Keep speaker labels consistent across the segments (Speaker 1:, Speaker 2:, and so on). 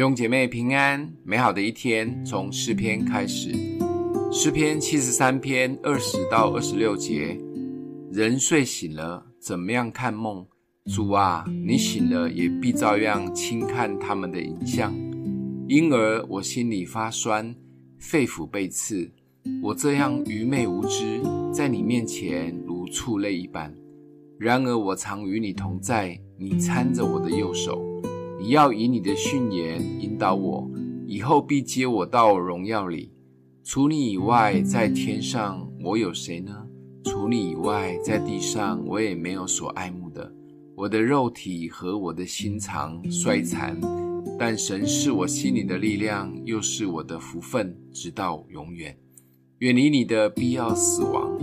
Speaker 1: 弟兄姐妹平安，美好的一天从诗篇开始。诗篇七十三篇二十到二十六节：人睡醒了，怎么样看梦？主啊，你醒了也必照样轻看他们的影像。因而我心里发酸，肺腑被刺。我这样愚昧无知，在你面前如畜类一般。然而我常与你同在，你搀着我的右手。你要以你的训言引导我，以后必接我到荣耀里。除你以外，在天上我有谁呢？除你以外，在地上我也没有所爱慕的。我的肉体和我的心肠衰残，但神是我心里的力量，又是我的福分，直到永远。远离你的必要死亡，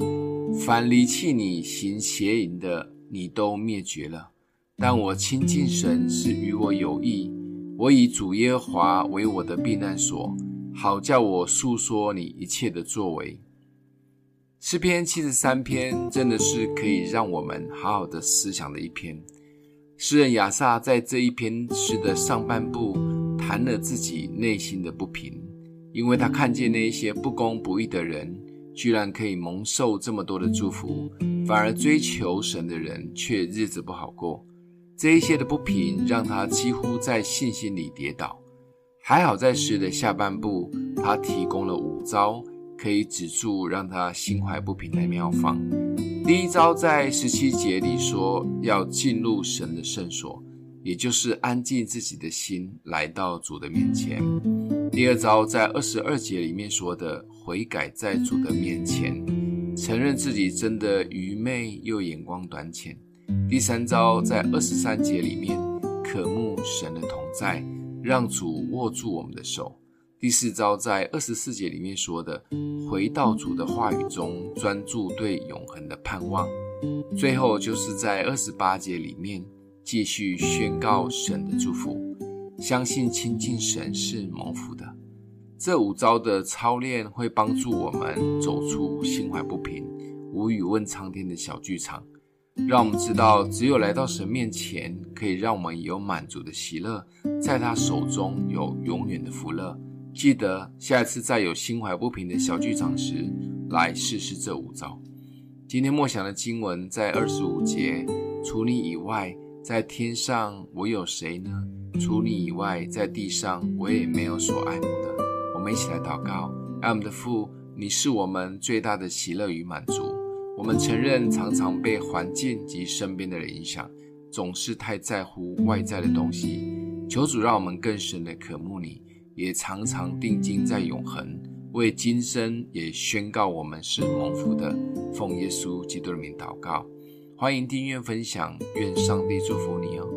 Speaker 1: 凡离弃你行邪淫的，你都灭绝了。但我亲近神是与我有益，我以主耶华为我的避难所，好叫我述说你一切的作为。诗篇七十三篇真的是可以让我们好好的思想的一篇。诗人亚萨在这一篇诗的上半部谈了自己内心的不平，因为他看见那一些不公不义的人，居然可以蒙受这么多的祝福，反而追求神的人却日子不好过。这一些的不平让他几乎在信心里跌倒，还好在诗的下半部，他提供了五招可以止住让他心怀不平的妙方。第一招在十七节里说要进入神的圣所，也就是安静自己的心来到主的面前。第二招在二十二节里面说的悔改在主的面前，承认自己真的愚昧又眼光短浅。第三招在二十三节里面，渴慕神的同在，让主握住我们的手。第四招在二十四节里面说的，回到主的话语中，专注对永恒的盼望。最后就是在二十八节里面，继续宣告神的祝福，相信亲近神是蒙福的。这五招的操练会帮助我们走出心怀不平、无语问苍天的小剧场。让我们知道，只有来到神面前，可以让我们有满足的喜乐，在他手中有永远的福乐。记得下一次再有心怀不平的小剧场时，来试试这五招。今天默想的经文在二十五节：除你以外，在天上我有谁呢？除你以外，在地上我也没有所爱慕的。我们一起来祷告：爱我们的父，你是我们最大的喜乐与满足。我们承认，常常被环境及身边的人影响，总是太在乎外在的东西。求主让我们更深的渴慕你，也常常定睛在永恒，为今生也宣告我们是蒙福的。奉耶稣基督的名祷告，欢迎订阅分享，愿上帝祝福你哦。